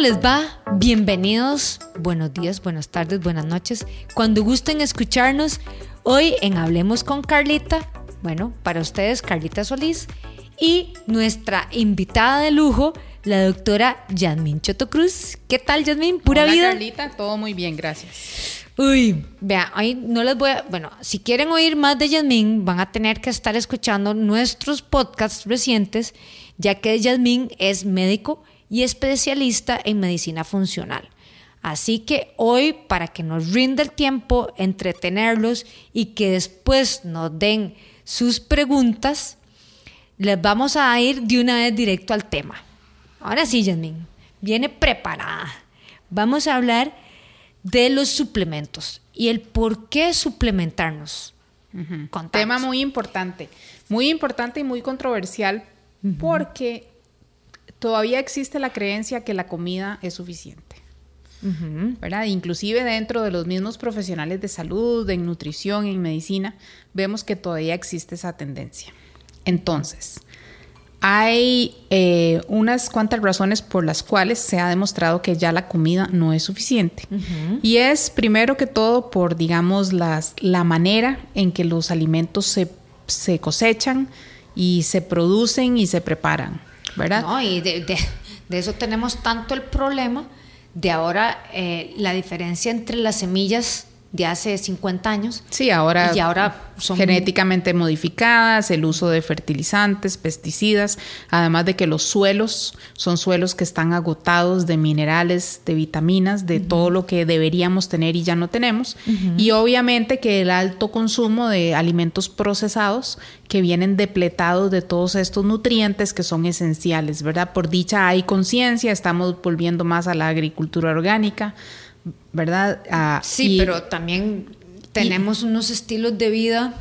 les va? Bienvenidos, buenos días, buenas tardes, buenas noches. Cuando gusten escucharnos, hoy en Hablemos con Carlita, bueno, para ustedes Carlita Solís y nuestra invitada de lujo, la doctora Yasmin Chotocruz. ¿Qué tal, Yasmin? ¿Pura Hola, vida? Carlita, todo muy bien, gracias. Uy, vea, hoy no les voy a. Bueno, si quieren oír más de Yasmín, van a tener que estar escuchando nuestros podcasts recientes, ya que Yasmín es médico y especialista en medicina funcional. Así que hoy, para que nos rinda el tiempo, entretenerlos y que después nos den sus preguntas, les vamos a ir de una vez directo al tema. Ahora sí, Yasmín, viene preparada. Vamos a hablar de los suplementos y el por qué suplementarnos. Tema muy importante, muy importante y muy controversial porque todavía existe la creencia que la comida es suficiente. ¿verdad? Inclusive dentro de los mismos profesionales de salud, en nutrición, en medicina, vemos que todavía existe esa tendencia. Entonces, hay eh, unas cuantas razones por las cuales se ha demostrado que ya la comida no es suficiente. Y es primero que todo por, digamos, las, la manera en que los alimentos se, se cosechan y se producen y se preparan, No, y de, de, de eso tenemos tanto el problema de ahora eh, la diferencia entre las semillas de hace 50 años. Sí, ahora, y ahora son genéticamente modificadas, el uso de fertilizantes, pesticidas, además de que los suelos son suelos que están agotados de minerales, de vitaminas, de uh -huh. todo lo que deberíamos tener y ya no tenemos. Uh -huh. Y obviamente que el alto consumo de alimentos procesados que vienen depletados de todos estos nutrientes que son esenciales, ¿verdad? Por dicha hay conciencia, estamos volviendo más a la agricultura orgánica. ¿Verdad? Uh, sí, y, pero también tenemos y, unos estilos de vida,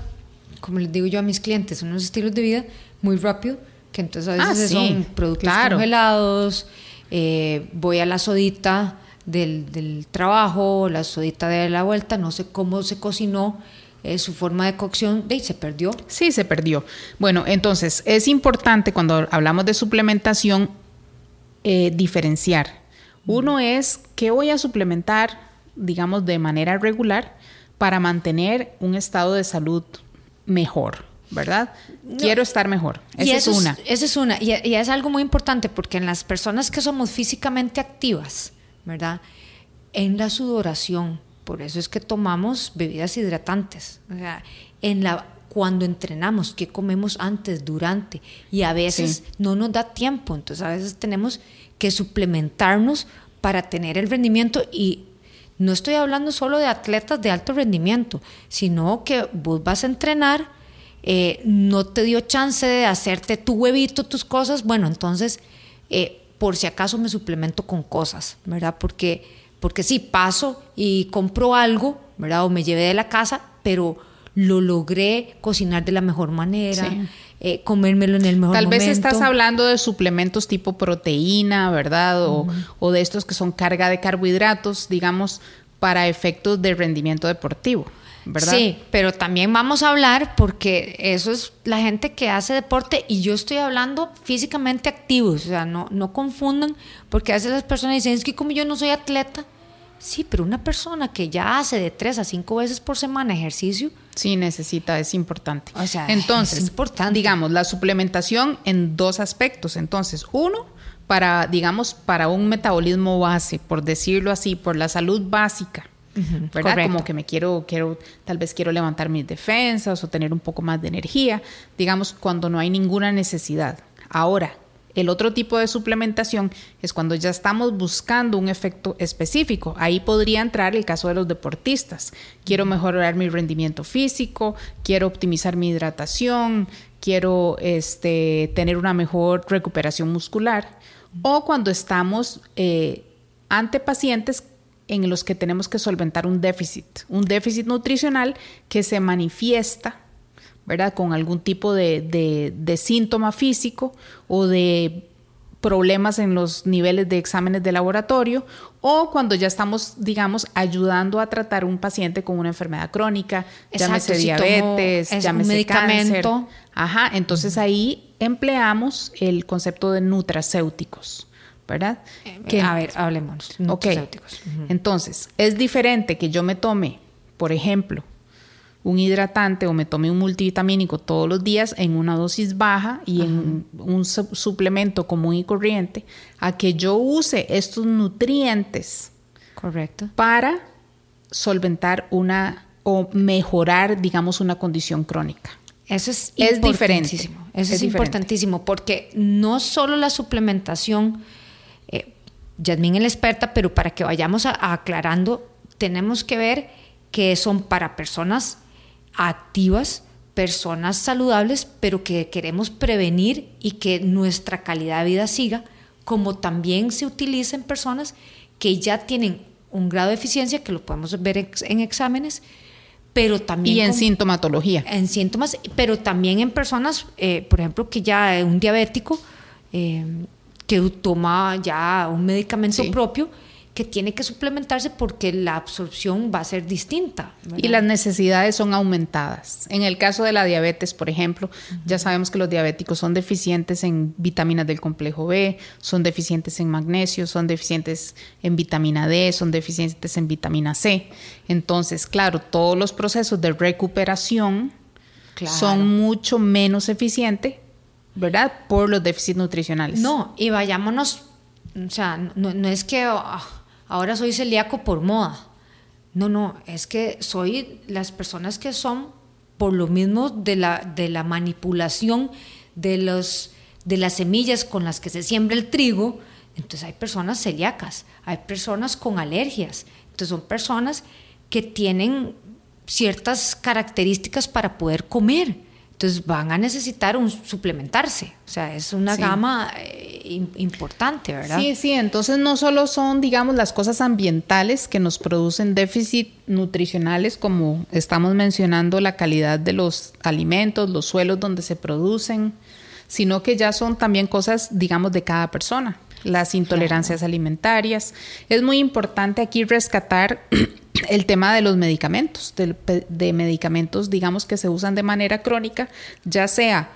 como les digo yo a mis clientes, unos estilos de vida muy rápido, que entonces a veces ah, sí, son productos claro. congelados, eh, voy a la sodita del, del, trabajo, la sodita de la vuelta, no sé cómo se cocinó. Eh, su forma de cocción y se perdió. Sí, se perdió. Bueno, entonces es importante cuando hablamos de suplementación eh, diferenciar uno es qué voy a suplementar, digamos, de manera regular para mantener un estado de salud mejor, ¿verdad? No. Quiero estar mejor. Esa es una. Es, esa es una. Y, y, es algo muy importante porque en las personas que somos físicamente activas, ¿verdad? En la sudoración, por eso es que tomamos bebidas hidratantes. O sea, en la cuando entrenamos, qué comemos antes, durante, y a veces sí. no nos da tiempo, entonces a veces tenemos que suplementarnos para tener el rendimiento y no estoy hablando solo de atletas de alto rendimiento, sino que vos vas a entrenar, eh, no te dio chance de hacerte tu huevito, tus cosas, bueno, entonces eh, por si acaso me suplemento con cosas, ¿verdad? Porque, porque sí, paso y compro algo, ¿verdad? O me llevé de la casa, pero lo logré cocinar de la mejor manera. Sí. Eh, comérmelo en el mejor Tal momento. vez estás hablando de suplementos tipo proteína, ¿verdad? O, uh -huh. o, de estos que son carga de carbohidratos, digamos, para efectos de rendimiento deportivo, ¿verdad? Sí, pero también vamos a hablar porque eso es la gente que hace deporte y yo estoy hablando físicamente activos, o sea, no, no confundan, porque a veces las personas dicen, es que como yo no soy atleta, Sí, pero una persona que ya hace de tres a cinco veces por semana ejercicio. Sí, necesita, es importante. O sea, entonces, es importante. digamos, la suplementación en dos aspectos. Entonces, uno, para, digamos, para un metabolismo base, por decirlo así, por la salud básica. Uh -huh, ¿verdad? Correcto. Como que me quiero, quiero, tal vez quiero levantar mis defensas o tener un poco más de energía, digamos, cuando no hay ninguna necesidad. Ahora, el otro tipo de suplementación es cuando ya estamos buscando un efecto específico. Ahí podría entrar el caso de los deportistas. Quiero mejorar mi rendimiento físico, quiero optimizar mi hidratación, quiero este, tener una mejor recuperación muscular. O cuando estamos eh, ante pacientes en los que tenemos que solventar un déficit, un déficit nutricional que se manifiesta ¿verdad? Con algún tipo de, de, de, síntoma físico o de problemas en los niveles de exámenes de laboratorio o cuando ya estamos, digamos, ayudando a tratar un paciente con una enfermedad crónica, Exacto, llámese si diabetes, llámese medicamento. cáncer. Ajá, entonces ahí empleamos el concepto de nutracéuticos. ¿verdad? que, a ver, hablemos. Ok. Entonces, es diferente que yo me tome, por ejemplo, un hidratante o me tome un multivitamínico todos los días en una dosis baja y en un suplemento común y corriente, a que yo use estos nutrientes. Correcto. Para solventar una o mejorar, digamos, una condición crónica. Eso es, es diferente. Eso es, importantísimo porque no solo la suplementación, eh, Yasmín es la experta, pero para que vayamos aclarando, tenemos que ver que son para personas activas, personas saludables, pero que queremos prevenir y que nuestra calidad de vida siga, como también se utiliza en personas que ya tienen un grado de eficiencia, que lo podemos ver en exámenes, pero también... Y en sintomatología. En síntomas, pero también en personas, eh, por ejemplo, que ya un diabético, eh, que toma ya un medicamento propio, que tiene que suplementarse porque la absorción va a ser distinta. Y las necesidades son aumentadas. En el caso de la diabetes, por ejemplo, ya sabemos que los diabéticos son deficientes en vitaminas del complejo B, son deficientes en magnesio, son deficientes en vitamina D, son deficientes en vitamina C. Entonces, claro, todos los procesos de recuperación son mucho menos eficientes, ¿verdad? Por los déficits nutricionales. No, y vayámonos, o sea, no, es que... Ah, ahora soy celíaco por moda. No, no, es que soy las personas que son por lo mismo de la, de la manipulación de, los, de las semillas con las que se siembra el trigo. Entonces hay personas celíacas, hay personas con alergias. Entonces son personas que tienen ciertas características para poder comer. Entonces van a necesitar un, suplementarse. O sea, es una gama eh, importante, ¿verdad? Sí, sí. Entonces no solo son, digamos, las cosas ambientales que nos producen déficit nutricionales, como estamos mencionando la calidad de los alimentos, los suelos donde se producen, sino que ya son también cosas, digamos, de cada persona las intolerancias alimentarias. Es muy importante aquí rescatar el tema de los medicamentos, de, medicamentos, digamos, que se usan de manera crónica, ya sea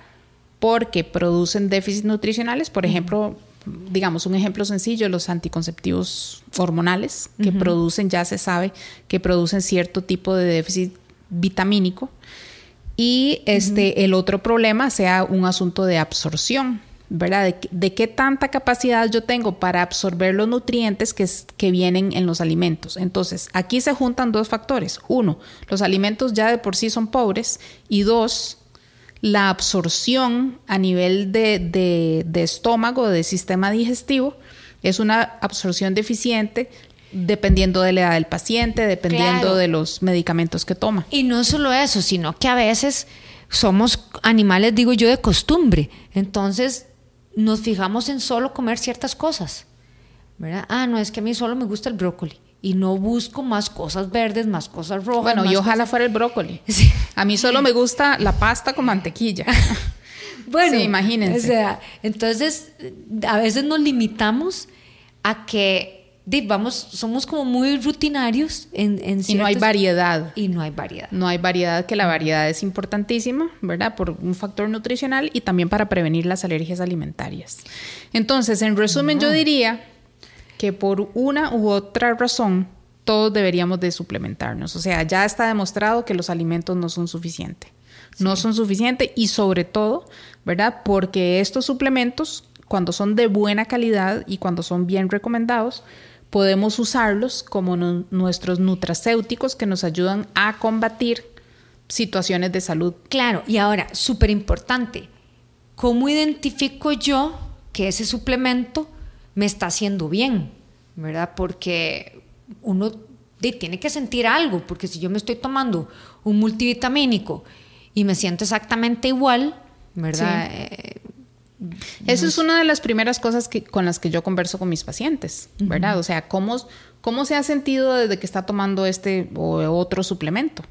porque producen déficits nutricionales, por ejemplo, digamos, un ejemplo sencillo, los anticonceptivos hormonales, que producen, ya se sabe, que producen cierto tipo de déficit vitamínico. Y este, el otro problema sea un asunto de absorción ¿verdad? De, qué tanta capacidad yo tengo para absorber los nutrientes que, que, vienen en los alimentos. Entonces, aquí se juntan dos factores. Uno, los alimentos ya de por sí son pobres y dos, la absorción a nivel de, de, de estómago, de sistema digestivo, es una absorción deficiente dependiendo de la edad del paciente, dependiendo de los medicamentos que toma. Y no solo eso, sino que a veces somos animales, digo yo, de costumbre. Entonces, nos fijamos en solo comer ciertas cosas. ¿verdad? Ah, no, es que a mí solo me gusta el brócoli y no busco más cosas verdes, más cosas rojas. Bueno, y ojalá fuera el brócoli. A mí solo me gusta la pasta con mantequilla. bueno, imagínense. O sea, entonces, a veces nos limitamos a que vamos, somos como muy rutinarios en, en Y no hay variedad. Y no hay variedad. No hay variedad, que la variedad es importantísima, ¿verdad? Por un factor nutricional y también para prevenir las alergias alimentarias. Entonces, en resumen, yo diría que por una u otra razón, todos deberíamos de suplementarnos. O sea, ya está demostrado que los alimentos no son suficientes. No son suficientes y sobre todo, ¿verdad? Porque estos suplementos, cuando son de buena calidad y cuando son bien recomendados, podemos usarlos como nuestros nutracéuticos que nos ayudan a combatir situaciones de salud. Claro, y ahora, súper importante, ¿cómo identifico yo que ese suplemento me está haciendo bien? ¿Verdad? Porque uno tiene que sentir algo, porque si yo me estoy tomando un multivitamínico y me siento exactamente igual, ¿verdad? Eh, eso es una de las primeras cosas que, con las que yo converso con mis pacientes, ¿verdad? O sea, ¿cómo, ¿cómo se ha sentido desde que está tomando este o otro suplemento?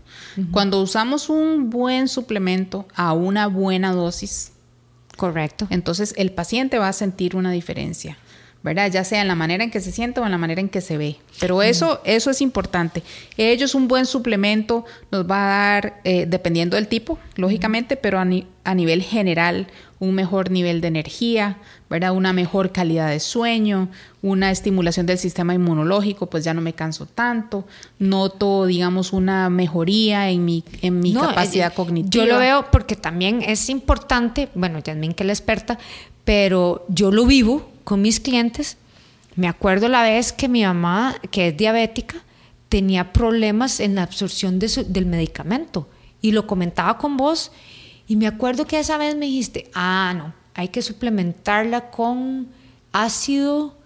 Cuando usamos un buen suplemento a una buena dosis, correcto. Entonces el paciente va a sentir una diferencia. ¿Verdad? Ya sea en la manera en que se siente o en la manera en que se ve. Pero eso, eso es importante. Ellos un buen suplemento nos va a dar, eh, dependiendo del tipo, lógicamente, pero a, a, nivel general, un mejor nivel de energía, ¿verdad? Una mejor calidad de sueño, una estimulación del sistema inmunológico, pues ya no me canso tanto, noto, digamos, una mejoría en mi, en mi capacidad cognitiva. Yo lo veo porque también es importante, bueno, Yasmin que es la experta, pero yo lo vivo con mis clientes. Me acuerdo la vez que mi mamá, que es diabética, tenía problemas en la absorción del medicamento y lo comentaba con vos y me acuerdo que esa vez me dijiste, ah, no, hay que suplementarla con ácido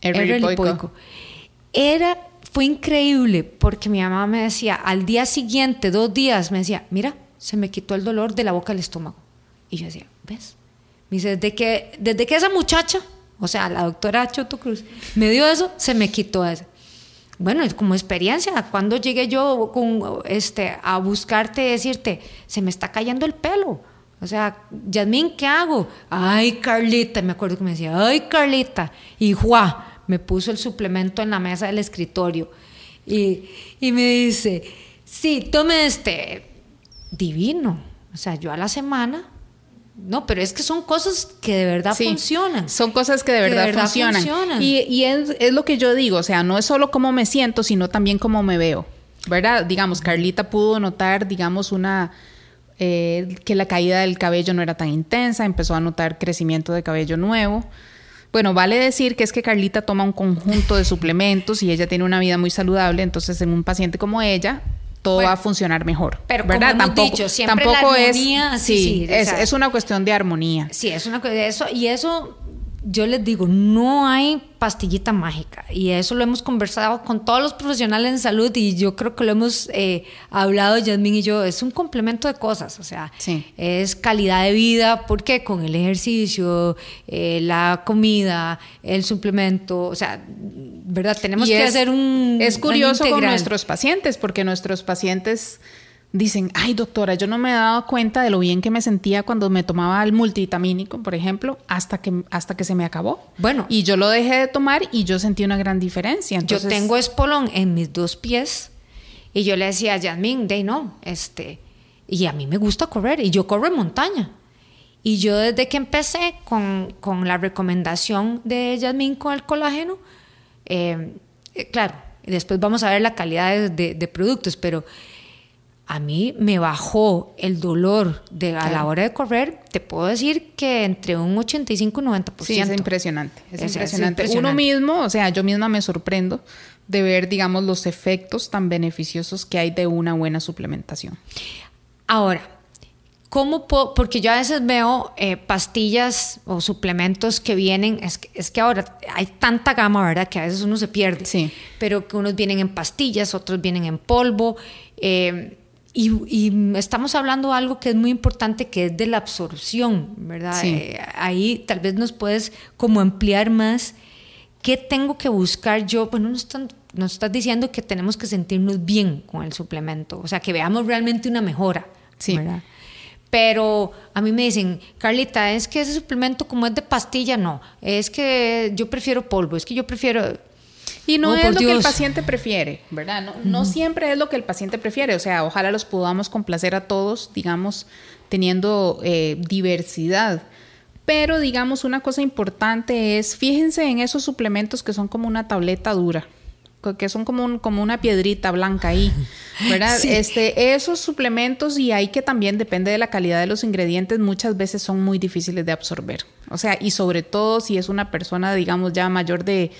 eripoico. Era, fue increíble porque mi mamá me decía, al día siguiente, dos días, me decía, mira, se me quitó el dolor de la boca al estómago. Y yo decía, ¿ves? Me dice, desde que, desde que esa muchacha, o sea, la doctora Choto Cruz, me dio eso, se me quitó eso bueno, como experiencia, cuando llegué yo con, este, a buscarte, decirte, se me está cayendo el pelo. O sea, Yasmín, ¿qué hago? Ay, Carlita, me acuerdo que me decía, ay, Carlita. Y Juan me puso el suplemento en la mesa del escritorio. Y, y me dice, sí, tome este, divino. O sea, yo a la semana no, pero es que son cosas que de verdad funcionan. Son cosas que de verdad, funcionan. Y, es, lo que yo digo, o sea, no es solo cómo me siento, sino también cómo me veo. ¿Verdad? Digamos, Carlita pudo notar, digamos, una... Eh, que la caída del cabello no era tan intensa, empezó a notar crecimiento de cabello nuevo. Bueno, vale decir que es que Carlita toma un conjunto de suplementos y ella tiene una vida muy saludable, entonces en un paciente como ella, todo va a funcionar mejor. Pero ¿verdad? Como tampoco, dicho, siempre tampoco es, sí, es, es, una cuestión de armonía. Sí, es una cuestión de eso y eso yo les digo, no hay pastillita mágica. Y eso lo hemos conversado con todos los profesionales en salud y yo creo que lo hemos eh, hablado Yasmin y yo, es un complemento de cosas, o sea, es calidad de vida, porque con el ejercicio, eh, la comida, el suplemento, o sea, ¿verdad? Tenemos que hacer un... Es curioso con nuestros pacientes, porque nuestros pacientes dicen, ay doctora, yo no me he dado cuenta de lo bien que me sentía cuando me tomaba el multivitamínico, por ejemplo, hasta que, hasta que se me acabó. Bueno. Y yo lo dejé de tomar y yo sentí una gran diferencia. yo tengo espolón en mis dos pies y yo le decía a Yasmin, de no, este, y a mí me gusta correr y yo corro en montaña. Y yo desde que empecé con, la recomendación de Yasmin con el colágeno, eh, eh, claro, después vamos a ver la calidad de, de productos, pero a mí me bajó el dolor de, a la hora de correr, te puedo decir que entre un 85 y 90%. Sí, es impresionante. Es, impresionante. Uno mismo, o sea, yo misma me sorprendo de ver, digamos, los efectos tan beneficiosos que hay de una buena suplementación. Ahora, ¿cómo puedo? Porque yo a veces veo eh, pastillas o suplementos que vienen, es que, es que ahora hay tanta gama, ¿verdad? Que a veces uno se pierde. Sí. Pero que unos vienen en pastillas, otros vienen en polvo. Eh, y, estamos hablando de algo que es muy importante, que es de la absorción, ¿verdad? Eh, ahí tal vez nos puedes como ampliar más qué tengo que buscar yo. Bueno, nos, nos estás diciendo que tenemos que sentirnos bien con el suplemento, o sea, que veamos realmente una mejora, sí. ¿verdad? Pero a mí me dicen, Carlita, es que ese suplemento como es de pastilla, no, es que yo prefiero polvo, es que yo prefiero y no oh, es lo que el paciente prefiere, ¿verdad? No, no, siempre es lo que el paciente prefiere. O sea, ojalá los podamos complacer a todos, digamos, teniendo eh, diversidad. Pero, digamos, una cosa importante es, fíjense en esos suplementos que son como una tableta dura que son como, como una piedrita blanca ahí, ¿verdad? Este, esos suplementos y ahí que también depende de la calidad de los ingredientes, muchas veces son muy difíciles de absorber. O sea, y sobre todo si es una persona, digamos, ya mayor de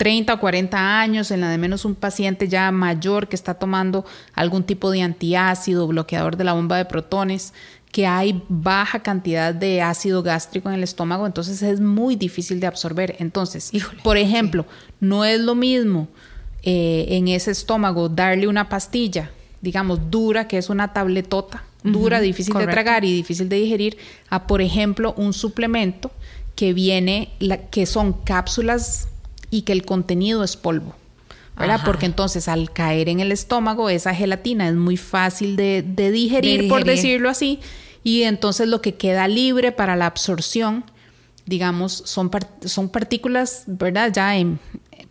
30 o 40 años, en la de menos un paciente ya mayor que está tomando algún tipo de antiácido, bloqueador de la bomba de protones, que hay baja cantidad de ácido gástrico en el estómago, entonces es muy difícil de absorber. Entonces, por ejemplo, no es lo mismo eh, en ese estómago darle una pastilla, digamos, dura, que es una tabletota, dura, difícil de tragar y difícil de digerir, a, por ejemplo, un suplemento que viene, que son cápsulas y que el contenido es polvo. ¿verdad? Porque entonces al caer en el estómago, esa gelatina es muy fácil de, digerir, por decirlo así, y entonces lo que queda libre para la absorción, digamos, son, son partículas, ¿verdad? Ya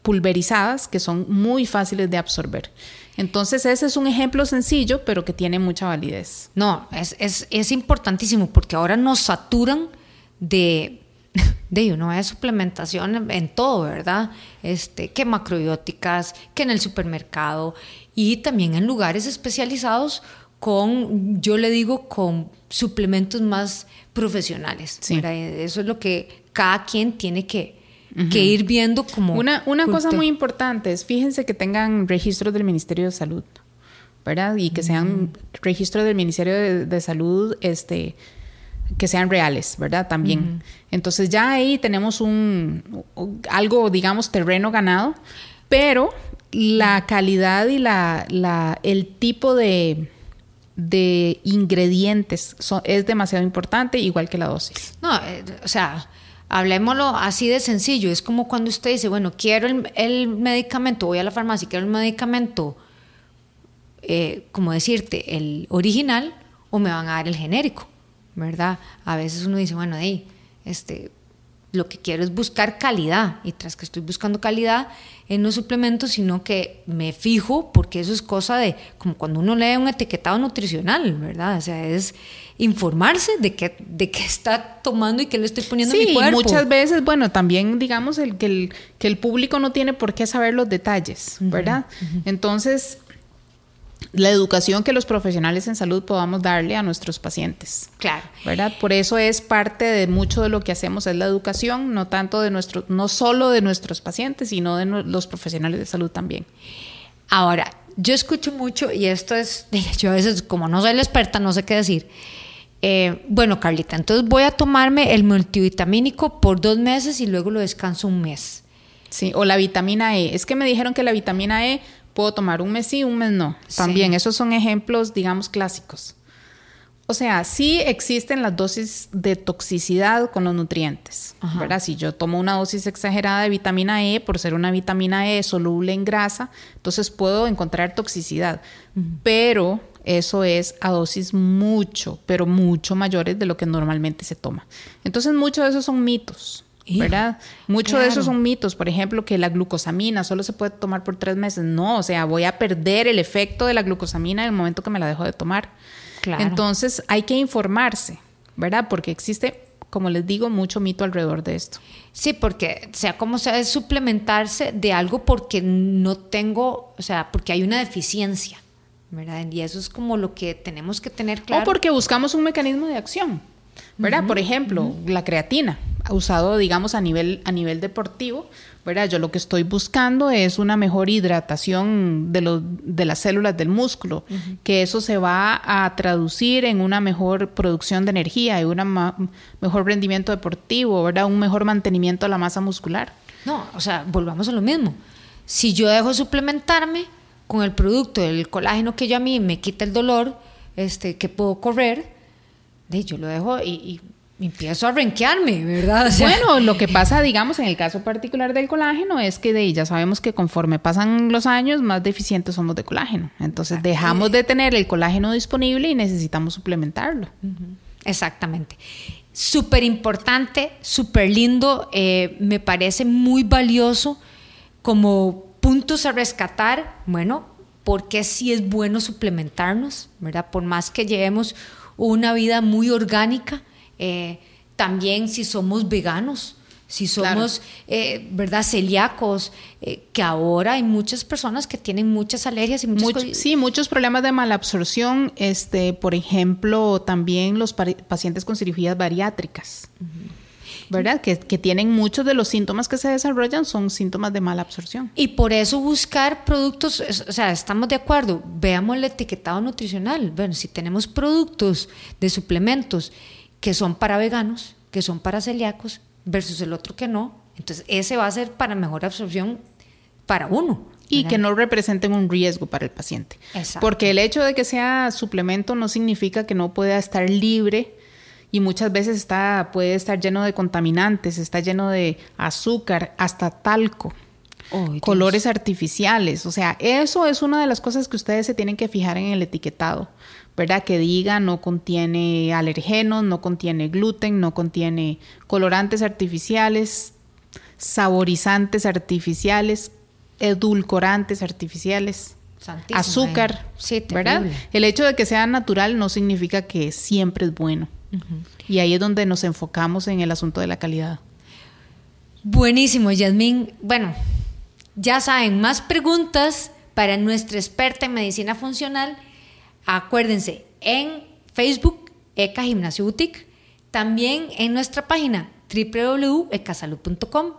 pulverizadas que son muy fáciles de absorber. Entonces ese es un ejemplo sencillo, pero que tiene mucha validez. No, es, es, es importantísimo porque ahora nos saturan de, de uno de suplementación en todo, ¿verdad? Este, que macrobióticas, que en el supermercado y también en lugares especializados con, yo le digo, con suplementos más profesionales. Eso es lo que cada quien tiene que, que ir viendo como... Una, una cosa muy importante es, fíjense que tengan registros del Ministerio de Salud, ¿verdad? Y que sean registros del Ministerio de, Salud, este que sean reales, ¿verdad? También. Entonces ya ahí tenemos un algo, digamos, terreno ganado, pero la calidad y la, la el tipo de, de ingredientes es demasiado importante, igual que la dosis. No, eh, o sea, Hablemoslo así de sencillo. Es como cuando usted dice, bueno, quiero el, medicamento, voy a la farmacia, quiero el medicamento, eh, como decirte, el original, o me van a dar el genérico, ¿verdad? A veces uno dice, bueno, hey, este, lo que quiero es buscar calidad y tras que estoy buscando calidad en los suplementos, sino que me fijo, porque eso es cosa de, como cuando uno lee un etiquetado nutricional, ¿verdad? O sea, es informarse de qué, de qué está tomando y qué le estoy poniendo en mi cuerpo. muchas veces, bueno, también digamos el, que, el, que el público no tiene por qué saber los detalles, ¿verdad? Entonces, la educación que los profesionales en salud podamos darle a nuestros pacientes. Claro. ¿Verdad? Por eso es parte de mucho de lo que hacemos es la educación, no tanto de nuestro, no solo de nuestros pacientes, sino de los profesionales de salud también. Ahora, yo escucho mucho, y esto es, yo a veces, como no soy la experta, no sé qué decir. Eh, bueno, Carlita, entonces voy a tomarme el multivitamínico por dos meses y luego lo descanso un mes. Sí, o la vitamina E. Es que me dijeron que la vitamina E puedo tomar un mes sí, un mes no. También, esos son ejemplos, digamos, clásicos. O sea, sí existen las dosis de toxicidad con los nutrientes, ¿verdad? Si yo tomo una dosis exagerada de vitamina E, por ser una vitamina E soluble en grasa, entonces puedo encontrar toxicidad. Pero eso es a dosis mucho, pero mucho mayores de lo que normalmente se toma. Entonces, muchos de esos son mitos. ¿Verdad? Muchos de esos son mitos, por ejemplo, que la glucosamina solo se puede tomar por tres meses. No, o sea, voy a perder el efecto de la glucosamina en el momento que me la dejo de tomar. Entonces hay que informarse, ¿verdad? Porque existe, como les digo, mucho mito alrededor de esto. Sí, porque sea como sea, es suplementarse de algo porque no tengo, o sea, porque hay una deficiencia. ¿verdad? Y eso es como lo que tenemos que tener claro. O porque buscamos un mecanismo de acción. ¿Verdad? Por ejemplo, la creatina, usado, digamos, a nivel, a nivel deportivo, ¿verdad? Yo lo que estoy buscando es una mejor hidratación de, de las células del músculo, que eso se va a traducir en una mejor producción de energía y un mejor rendimiento deportivo, ¿verdad? Un mejor mantenimiento de la masa muscular. No, o sea, volvamos a lo mismo. Si yo dejo suplementarme con el producto del colágeno que yo a mí me quita el dolor, este, que puedo correr, de yo lo dejo y, empiezo a renquearme, ¿verdad? bueno, lo que pasa, digamos, en el caso particular del colágeno es que de ya sabemos que conforme pasan los años, más deficientes somos de colágeno. Entonces dejamos de tener el colágeno disponible y necesitamos suplementarlo. Exactamente. Súper importante, súper lindo, eh, me parece muy valioso como puntos a rescatar, bueno, porque sí es bueno suplementarnos, ¿verdad? Por más que llevemos una vida muy orgánica, eh, también si somos veganos, si somos, eh, ¿verdad?, celíacos, eh, que ahora hay muchas personas que tienen muchas alergias y muchos... sí, muchos problemas de malabsorción, este, por ejemplo, también los pacientes con cirugías bariátricas. ¿Verdad? Que, tienen muchos de los síntomas que se desarrollan son síntomas de mala absorción. Y por eso buscar productos, o sea, estamos de acuerdo, veamos el etiquetado nutricional. Bueno, si tenemos productos de suplementos que son para veganos, que son para celíacos, versus el otro que no, entonces ese va a ser para mejor absorción para uno. Y que no representen un riesgo para el paciente. Exacto. Porque el hecho de que sea suplemento no significa que no pueda estar libre y muchas veces está, puede estar lleno de contaminantes, está lleno de azúcar, hasta talco. colores artificiales, o sea, eso es una de las cosas que ustedes se tienen que fijar en el etiquetado, ¿verdad? Que diga no contiene alergenos, no contiene gluten, no contiene colorantes artificiales, saborizantes artificiales, edulcorantes artificiales. Santísimo, azúcar. Sí, ¿verdad? El hecho de que sea natural no significa que siempre es bueno. Y ahí es donde nos enfocamos en el asunto de la calidad. Buenísimo, Yasmín. Bueno, ya saben, más preguntas para nuestra experta en medicina funcional. Acuérdense, en Facebook, ECA Gimnasio Boutique, también en nuestra página www.ecasalud.com.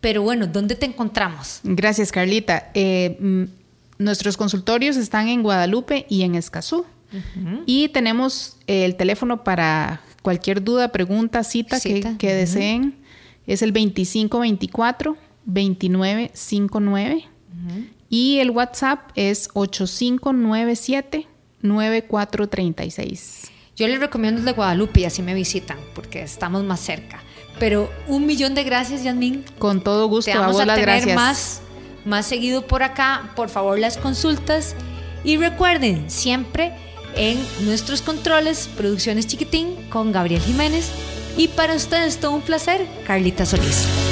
Pero bueno, ¿dónde te encontramos? Gracias, Carlita. Eh, mm, nuestros consultorios están en Guadalupe y en Escazú. Y tenemos el teléfono para cualquier duda, pregunta, cita, Cita, que, deseen. Es el 2524-2959. Y el WhatsApp es 8597-9436. Yo les recomiendo el de Guadalupe y así me visitan, porque estamos más cerca. Pero un millón de gracias, Yasmín. Con todo gusto, Te a vamos vos a las tener gracias. más, más seguido por acá. Por favor, las consultas. Y recuerden, siempre en nuestros controles, Producciones Chiquitín con Gabriel Jiménez. Y para ustedes todo un placer, Carlita Solís.